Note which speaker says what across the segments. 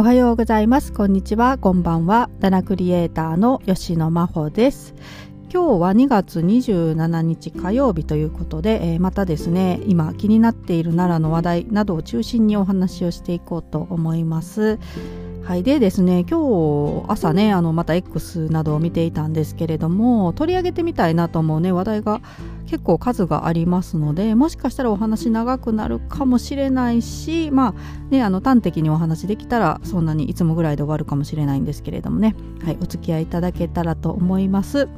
Speaker 1: おはようございます。こんにちは。こんばんは。ダナクリエイターの吉野真帆です。今日は2月27日火曜日ということで、えー、またですね今気になっている奈良の話題などを中心にお話をしていこうと思います。はい、でですね今日朝ねあのまた X などを見ていたんですけれども取り上げてみたいなと思うね話題が結構数がありますのでもしかしたらお話長くなるかもしれないしまあねあの端的にお話できたらそんなにいつもぐらいで終わるかもしれないんですけれどもね、はい、お付き合いいただけたらと思います。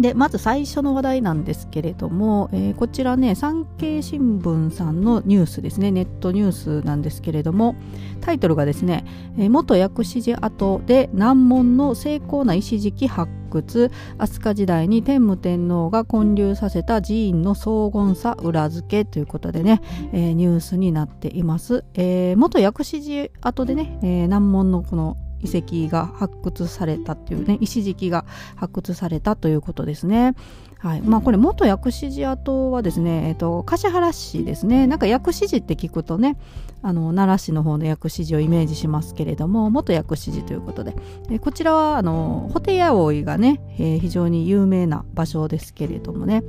Speaker 1: でまず最初の話題なんですけれども、えー、こちらね産経新聞さんのニュースですね。ネットニュースなんですけれどもタイトルがですね、え、元薬師寺跡で難問の精巧な石敷発掘。飛鳥時代に天武天皇が建立させた寺院の荘厳さ裏付けということでね、えー、ニュースになっています、えー、元薬師寺跡でね、えー、難問のこの遺跡が発掘されたっていうね石敷が発掘されたということですね。はい。まあ、これ元薬師寺跡はですね、えーと、橿原市ですね。なんか薬師寺って聞くとねあの奈良市の方の薬師寺をイメージしますけれども元薬師寺ということで、え、こちらはあのホテ葵がね、えー、非常に有名な場所ですけれどもね、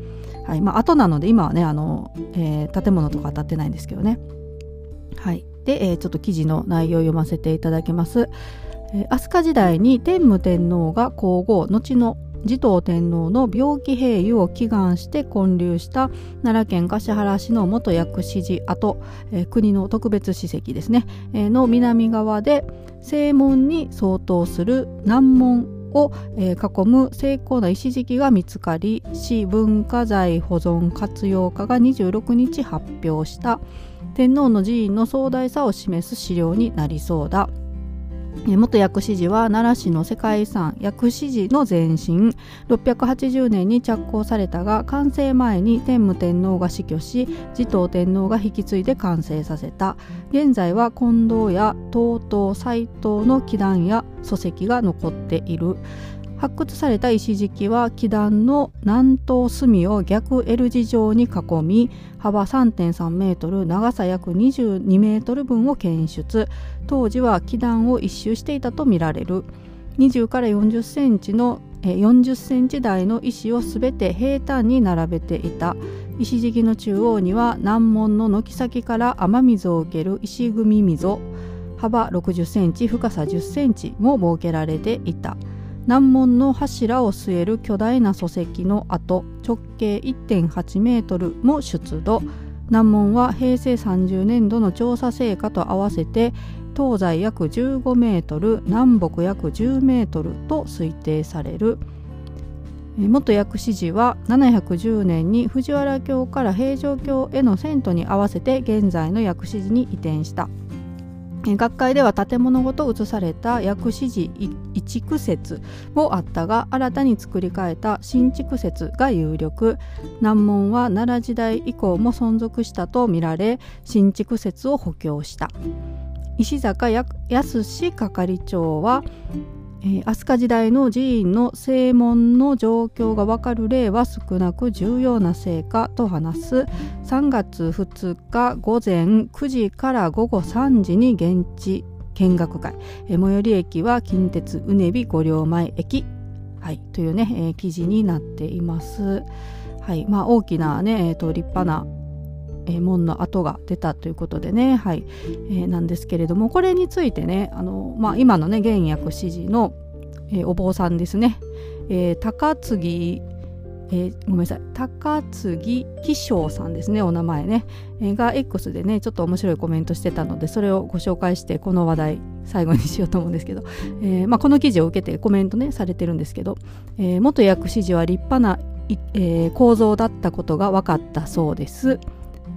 Speaker 1: はい。まあ後なので今はねあの、えー、建物とか当たってないんですけどね。はい。で、えー、ちょっと記事の内容を読ませていただきます。飛鳥時代に天武天皇が皇后後の持統天皇の病気平癒を祈願して建立した奈良県橿原市の元薬師寺跡、え、国の特別史跡ですね、え、の南側で正門に相当する南門を、えー、囲む精巧な石敷が見つかり市文化財保存活用課が26日発表した。天皇の寺院の壮大さを示す資料になりそうだ。元薬師寺は奈良市の世界遺産薬師寺の前身。680年に着工されたが完成前に天武天皇が死去し持統天皇が引き継いで完成させた。現在は近藤や東東斎藤の祈壇や礎石が残っている。発掘された石敷は基壇の南東隅を逆 L 字状に囲み幅3.3メートル長さ約22メートル分を検出当時は基壇を一周していたとみられる。20から40センチの40センチ台の石をすべて平坦に並べていた。石敷の中央には難問の軒先から雨水を受ける石組み溝。幅60センチ深さ10センチも設けられていた。難問の柱を据える巨大な礎石の跡直径1.8メートルも出土。難問は平成30年度の調査成果と合わせて東西約15メートル南北約10メートルと推定される。元薬師寺は710年に藤原京から平城京への遷都に合わせて現在の薬師寺に移転した。学会では建物ごと移された薬師寺移築説もあったが新たに作り変えた新築説が有力。難問は奈良時代以降も存続したとみられ新築説を補強した。石坂康係長はえー、飛鳥時代の寺院の正門の状況がわかる例は少なく重要な成果と話す。3月2日午前9時から午後3時に現地見学会、えー、最寄り駅は近鉄うねび五両前駅、はい、というね、えー、記事になっています。はいまあ、大きなね、えーと立派なえ門の跡が出たということでね、はい。えー、なんですけれどもこれについてねあの、まあ、今のね現役支持の、えー、お坊さんですね、えー、高次えー、ごめんなさい。高次紀章さんですねお名前ね、えー、が X でねちょっと面白いコメントしてたのでそれをご紹介してこの話題最後にしようと思うんですけど、えーまあ、この記事を受けてコメントねされてるんですけど、えー、元薬師寺は立派な、えー、構造だったことが分かったそうです。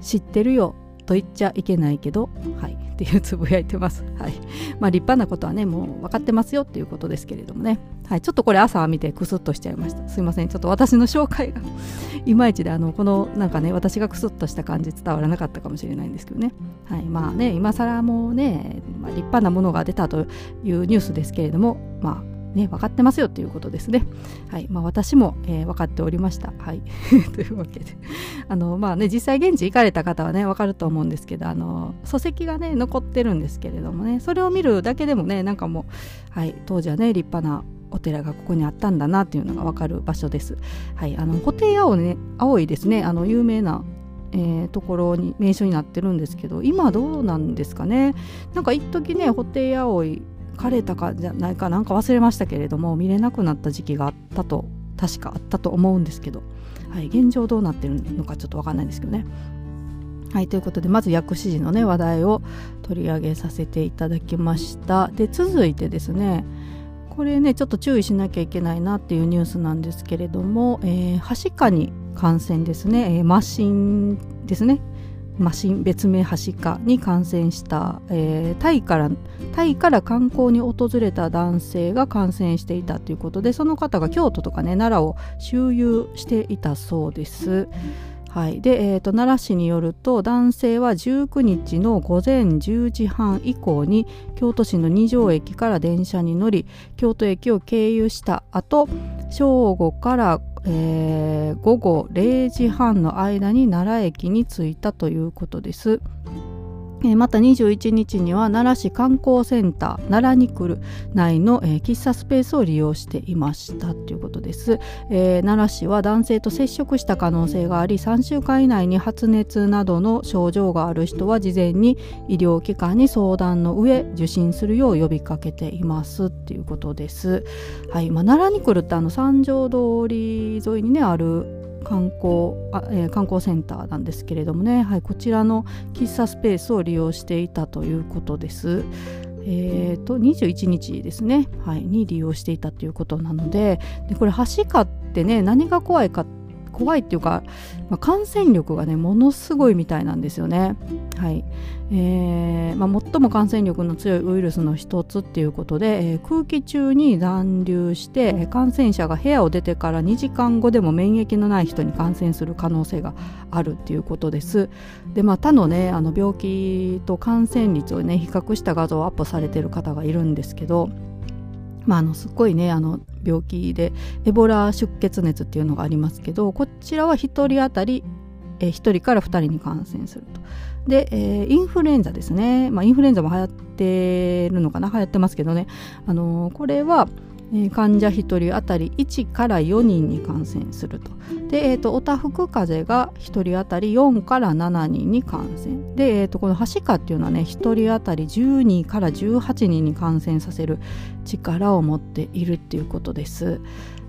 Speaker 1: 知ってるよと言っちゃいけないけど、はい、っていうつぶやいてます。はい。まあ立派なことはね、もう分かってますよっていうことですけれどもね。はい。ちょっとこれ朝見てクスッとしちゃいました。すいません。ちょっと私の紹介が いまいちで、あの、このなんかね、私がクスッとした感じ伝わらなかったかもしれないんですけどね。はい。まあね、今更もうね、まあ、立派なものが出たというニュースですけれども、まあ、ね、分かってますよということですね。はい。まあ、私も、えー、分かっておりました。はい、というわけで、あのまあね実際現地行かれた方はね分かると思うんですけどあの礎石がね残ってるんですけれどもねそれを見るだけでもねなんかもう、はい、当時はね立派なお寺がここにあったんだなっていうのが分かる場所です。はい、あの布袋青,、ね、青いですね。あの有名なえー、ところに名所になってるんですけど今どうなんですかね。なんか一時ね布袋葵枯れたかじゃないかなんか忘れましたけれども見れなくなった時期があったと確かあったと思うんですけど、はい、現状どうなってるのかちょっと分かんないんですけどね。はいということでまず薬師寺のね話題を取り上げさせていただきました。で続いてですねこれねちょっと注意しなきゃいけないなっていうニュースなんですけれども、え、はしかに感染ですね、えー、マシンですね。マシン別名はしかに感染した、えー、タイからタイから観光に訪れた男性が感染していたということでその方が京都とかね奈良を周遊していたそうです。はいでえーと、奈良市によると男性は19日の午前10時半以降に京都市の二条駅から電車に乗り京都駅を経由した後正午からえー、午後0時半の間に奈良駅に着いたということです。えまた21日には奈良市観光センター奈良に来る内の、えー、喫茶スペースを利用していましたということです、えー、奈良市は男性と接触した可能性があり3週間以内に発熱などの症状がある人は事前に医療機関に相談の上受診するよう呼びかけていますっていうことです、はい。まあ、奈良に来るってあの三条通り沿いにねある観光あ、えー、観光センターなんですけれどもね、はい、こちらの喫茶スペースを利用していたということです。えーと、21日ですね、はい、に利用していたということなので。でこれはしかってね何が怖いか怖いっていうか、まあ、感染力がねものすごいみたいなんですよね。はいえーまあ、最も感染力の強いウイルスの一つっていうことで、えー、空気中に残留して感染者が部屋を出てから2時間後でも免疫のない人に感染する可能性があるっていうことです。でまあ他のねあの病気と感染率をね比較した画像をアップされてる方がいるんですけどまあ、あのすっごいねあの病気でエボラ出血熱っていうのがありますけどこちらは1人当たり、え、1人から2人に感染すると。で、えー、インフルエンザですね、まあ、インフルエンザも流行ってるのかな？流行ってますけどね、あのー、これは患者1人当たり1から4人に感染すると。で、えーと、おたふく風邪が1人当たり4から7人に感染。で、えーと、このはしかっていうのはね1人当たり12から18人に感染させる力を持っているっていうことです。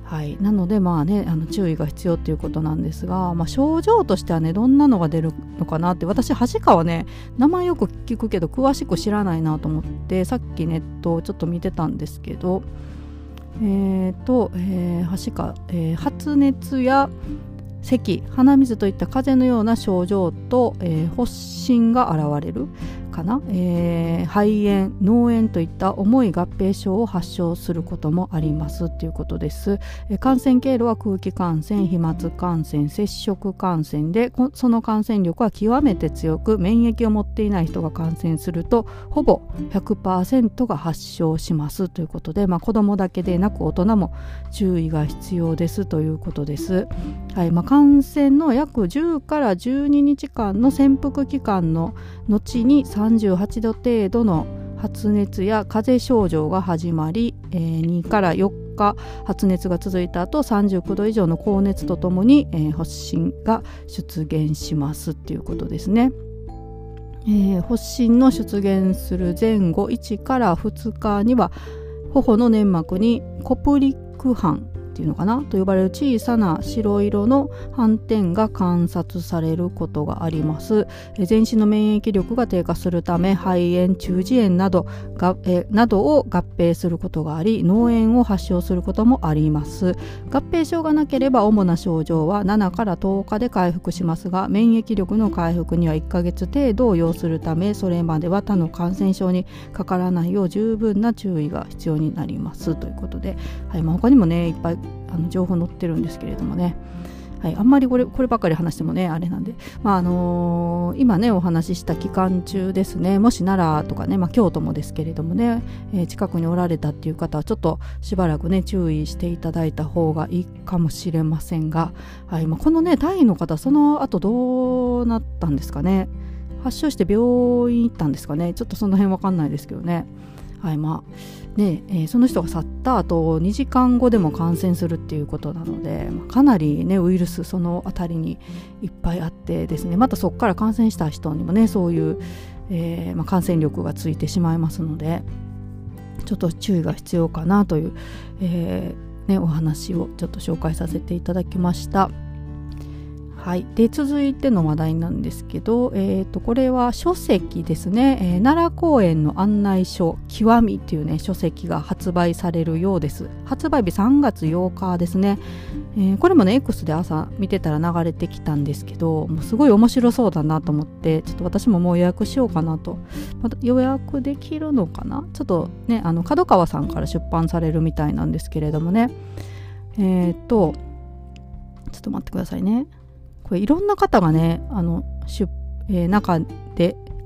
Speaker 1: はい、なのでまあねあの注意が必要っていうことなんですが、まあ、症状としてはねどんなのが出るのかなって私はしかはね名前よく聞くけど詳しく知らないなと思ってさっきネットをちょっと見てたんですけどえーとえー、はしか、えー、発熱や咳鼻水といった風邪のような症状と、えー、発疹が現れる。かな、えー、肺炎脳炎といった重い合併症を発症することもありますということです、えー、感染経路は空気感染飛沫感染接触感染でその感染力は極めて強く免疫を持っていない人が感染するとほぼ100%が発症しますということで、まあ、子どもだけでなく大人も注意が必要ですということです、はいまあ、感染の約10から12日間の潜伏期間の後に38度程度の発熱や風邪症状が始まり、えー、2から4日発熱が続いた後39度以上の高熱とともに、えー、発疹が出現しますっていうことですね。えー、発疹の出現する前後1から2日には頬の粘膜にコプリック斑っていうのかな？と呼ばれる小さな白色の斑点が観察されることがあります。全身の免疫力が低下するため肺炎中耳炎などがえなどを合併することがあり脳炎を発症することもあります。合併症がなければ主な症状は7から10日で回復しますが免疫力の回復には1ヶ月程度を要するためそれまでは他の感染症にかからないよう十分な注意が必要になります。ということで、はいまあ、他にもねいっぱいあの情報載ってるんですけれどもね。はい、あんまりこれこればっかり話してもねあれなんで、まああのー、今ねお話しした期間中ですね。もし奈良とかね、まあ、京都もですけれどもね、えー、近くにおられたっていう方はちょっとしばらくね注意していただいた方がいいかもしれませんが、はいまあ、このねタイの方その後どうなったんですかね。発症して病院行ったんですかね。ちょっとその辺わかんないですけどね。はいまあねえー、その人が去った後2時間後でも感染するっていうことなので、まあ、かなりねウイルスその辺りにいっぱいあってですねまたそこから感染した人にもねそういう、えー、まあ、感染力がついてしまいますのでちょっと注意が必要かなという、えー、ね、お話をちょっと紹介させていただきました。はい、で続いての話題なんですけど、えーと、これは書籍ですね、えー、奈良公園の案内書「極み」っていうね書籍が発売されるようです。発売日3月8日ですね、えー、これもね X で朝見てたら流れてきたんですけどもうすごい面白そうだなと思ってちょっと私ももう予約しようかなと、ま、予約できるのかな？ちょっとねあの角川さんから出版されるみたいなんですけれどもね。えっ、ー、とちょっと待ってくださいね。これいろんな方がねあの出、えー、中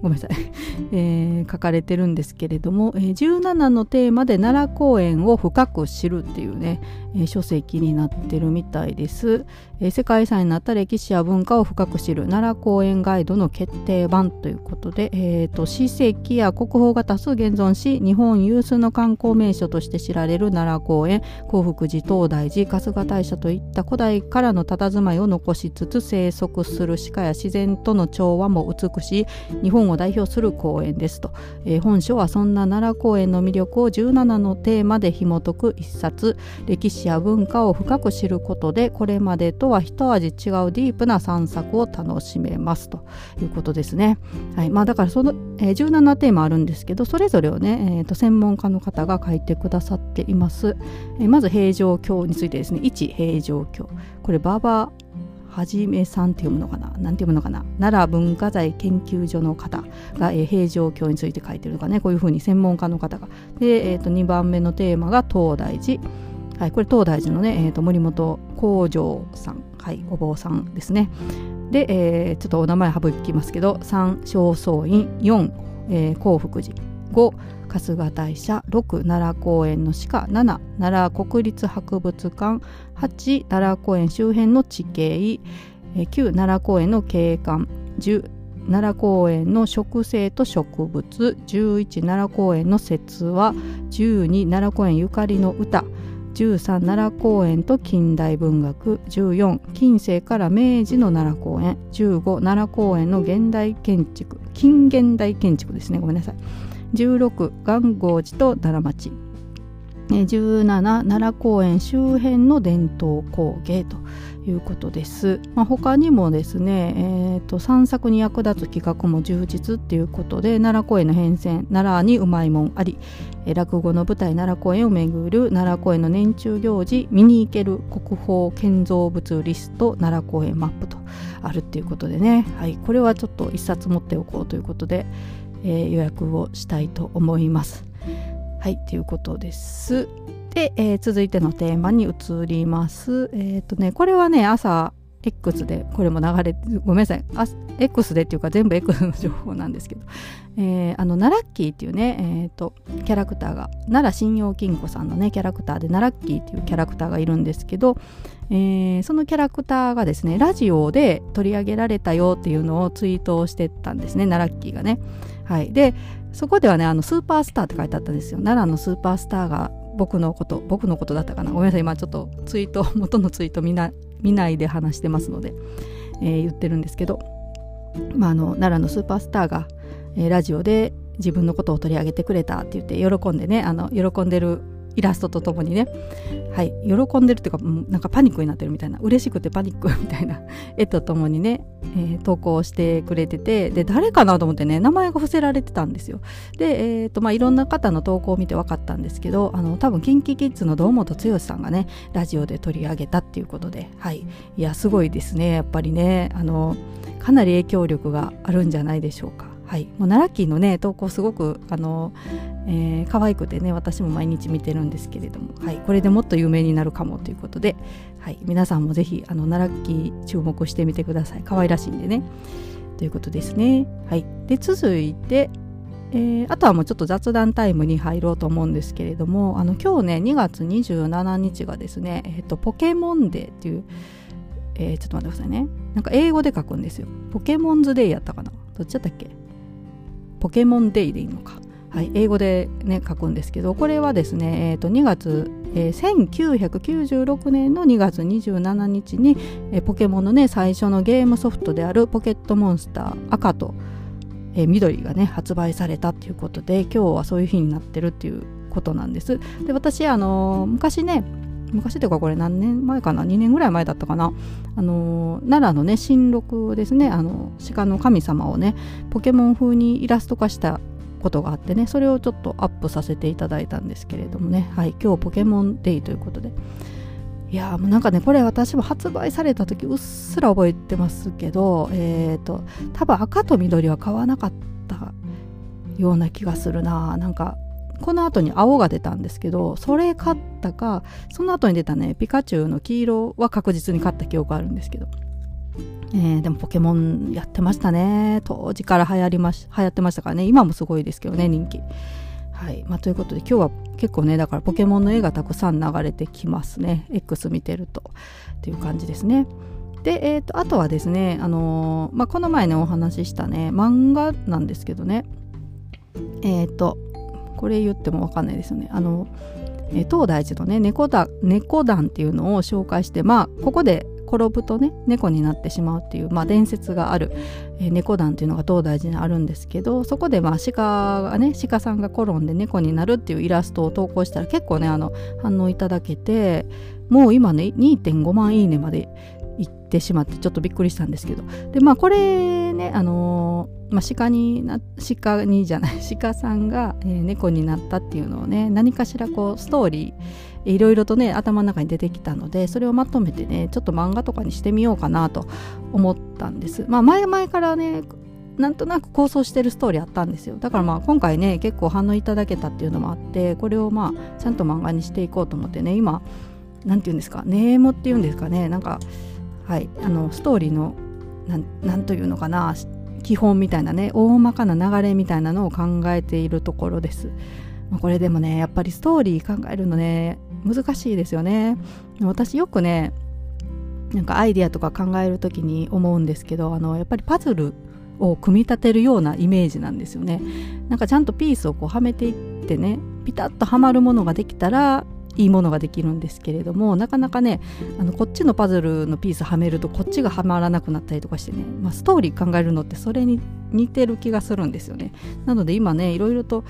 Speaker 1: ごめんなさい、えー、書かれてるんですけれども、えー、17のテーマで奈良公園を深く知るっていうね、えー、書籍になってるみたいです、えー、世界遺産になった歴史や文化を深く知る奈良公園ガイドの決定版ということで、えーと、史跡や国宝が多数現存し日本有数の観光名所として知られる奈良公園興福寺東大寺春日大社といった古代からの佇まいを残しつつ生息する鹿や自然との調和も美しい日本を代表する公園ですと、えー、本書はそんな奈良公園の魅力を17のテーマで紐解く一冊。歴史や文化を深く知ることでこれまでとは一味違うディープな散策を楽しめますと。いうことですね。はい。まあ、だからその、えー、17テーマあるんですけどそれぞれをね、えーと、専門家の方が書いてくださっています。えー、まず平城京についてですね。1平城京。これ馬場はじめさんって読むのかな？なんて読むのかな？奈良文化財研究所の方が、えー、平城京について書いてるとかね？こういうふうに専門家の方が。で、えー、と2番目のテーマが東大寺。はい、これ東大寺のね、えー、と森本幸城さん、はい、お坊さんですね。で、えー、ちょっとお名前省きますけど、3、正倉院、4、えー、興福寺、5、春日大社、6、奈良公園の鹿、7、奈良国立博物館、8、奈良公園周辺の地形、9、奈良公園の景観、10、奈良公園の植生と植物11奈良公園の説話12奈良公園ゆかりの歌13奈良公園と近代文学14近世から明治の奈良公園15奈良公園の現代建築近現代建築ですね。ごめんなさい。16元号寺と奈良町17奈良公園周辺の伝統工芸ということです。まあ、他にもですね、えーと、散策に役立つ企画も充実っていうことで奈良公園の変遷奈良にうまいもんあり、落語の舞台奈良公園を巡る奈良公園の年中行事見に行ける国宝建造物リスト奈良公園マップとあるっていうことでね、はい、これはちょっと一冊持っておこうということで、えー、予約をしたいと思います。はいということです。で、えー、続いてのテーマに移ります。えっ、ー、とね、これはね、朝 X で、これも流れ、ごめんなさい、X でっていうか全部 X の情報なんですけど、えー、あの、ナラッキーっていうね、え、ー、と、キャラクターが、奈良信用金庫さんのね、キャラクターで、ナラッキーっていうキャラクターがいるんですけど、えー、そのキャラクターがですね、ラジオで取り上げられたよっていうのをツイートをしてたんですね、ナラッキーがね。はい。で、そこではね、あの、スーパースターって書いてあったんですよ。奈良のスーパースターが僕のこと僕のことだったかなごめんなさい今ちょっとツイート 元のツイート見な見ないで話してますので、えー、言ってるんですけど、まあ、あの奈良のスーパースターが、えー、ラジオで自分のことを取り上げてくれたって言って喜んでねあの喜んでるイラストとともにね、はい、喜んでるっていうか、なんかパニックになってるみたいな、嬉しくてパニックみたいな。絵とともにね、えー、投稿してくれてて、で、誰かなと思ってね、名前が伏せられてたんですよ。で、え、ー、と、まあ、いろんな方の投稿を見て分かったんですけど、あの、多分、キンキキッズの堂本剛さんがね、ラジオで取り上げたっていうことで、はい。いや、すごいですね、やっぱりね、あの、かなり影響力があるんじゃないでしょうか。はい、もう奈良県のね投稿すごくあの、えー、可愛くてね私も毎日見てるんですけれども、はい、これでもっと有名になるかもということで、はい、皆さんもぜひあの奈良県注目してみてください。可愛らしいんでね。ということですね。はい、で続いて、えー、あとはもうちょっと雑談タイムに入ろうと思うんですけれどもあの今日ね2月27日がですね、えーと、ポケモンデーっていう、えー、ちょっと待ってくださいね。なんか英語で書くんですよ。ポケモンズデイやったかな。どっちだったっけ？ポケモンデイでいいのか、はい、英語でね書くんですけどこれはですね、えー、と2月、えー、1996年の2月27日に、えー、ポケモンのね最初のゲームソフトであるポケットモンスター赤と、えー、緑がね発売されたっていうことで今日はそういう日になってるっていうことなんです。で私あのー、昔ね昔というかこれ何年前かな？2年ぐらい前だったかな？あの奈良のね新録ですねあの鹿の神様をねポケモン風にイラスト化したことがあってねそれをちょっとアップさせていただいたんですけれどもね。はい今日ポケモンデイということで。いやもうなんかねこれ私も発売された時うっすら覚えてますけどえっ、ー、と多分赤と緑は買わなかったような気がするななんかこの後に青が出たんですけどそれ買ったかその後に出たねピカチュウの黄色は確実に買った記憶あるんですけど、えー、でもポケモンやってましたね。当時から流行りまし流行ってましたからね。今もすごいですけどね人気。はい。まあ、ということで今日は結構ねだからポケモンの絵がたくさん流れてきますね。X 見てると。っていう感じですね。で、えーと、あとはですね、あのー、まあ、この前ねお話ししたね漫画なんですけどね。えっ、ー、とこれ言っても分かんないですよね。あの東大寺のね猫だ猫団っていうのを紹介してまあここで転ぶとね猫になってしまうっていう、まあ、伝説がある、え、猫団っていうのが東大寺にあるんですけどそこでまあ鹿がね鹿さんが転んで猫になるっていうイラストを投稿したら結構ねあの反応いただけてもう今ね2.5万いいねまで行ってしまってちょっとびっくりしたんですけど。でまあこれねあのー、まあ、鹿にな鹿にじゃない 鹿さんが、えー、猫になったっていうのをね何かしらこうストーリーいろいろとね頭の中に出てきたのでそれをまとめてねちょっと漫画とかにしてみようかなと思ったんです。まあ前々からねなんとなく構想してるストーリーあったんですよ。だからまあ今回ね結構反応いただけたっていうのもあってこれをまあちゃんと漫画にしていこうと思ってね今何て言うんですかネームっていうんですかねなんかはい、あのストーリーの何というのかな基本みたいなね大まかな流れみたいなのを考えているところです。これでもねやっぱりストーリー考えるのね難しいですよね。私よくねなんかアイデアとか考える時に思うんですけどあのやっぱりパズルを組み立てるようなイメージなんですよね。なんかちゃんとピースをこうはめていってねピタッとはまるものができたらいいものができるんですけれどもなかなかねあのこっちのパズルのピースはめるとこっちがはまらなくなったりとかしてね、まあ、ストーリー考えるのってそれに似てる気がするんですよね。なので今ねいろいろと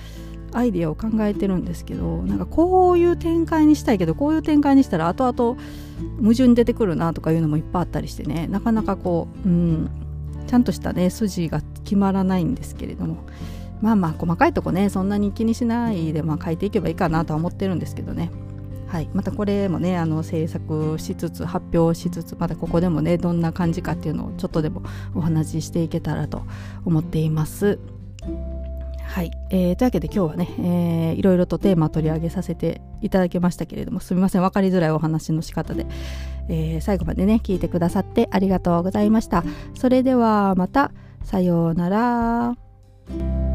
Speaker 1: アイデアを考えてるんですけどなんかこういう展開にしたいけどこういう展開にしたら後々矛盾出てくるなとかいうのもいっぱいあったりしてねなかなかこううんちゃんとしたね筋が決まらないんですけれどもまあまあ細かいとこねそんなに気にしないでまあ書いていけばいいかなとは思ってるんですけどね。はい、またこれもねあの制作しつつ発表しつつまたここでもねどんな感じかっていうのをちょっとでもお話ししていけたらと思っています。はい、えー、というわけで今日はね、えー、いろいろとテーマ取り上げさせていただきましたけれどもすみません分かりづらいお話の仕方で、えー、最後までね聞いてくださってありがとうございました。それではまたさようなら。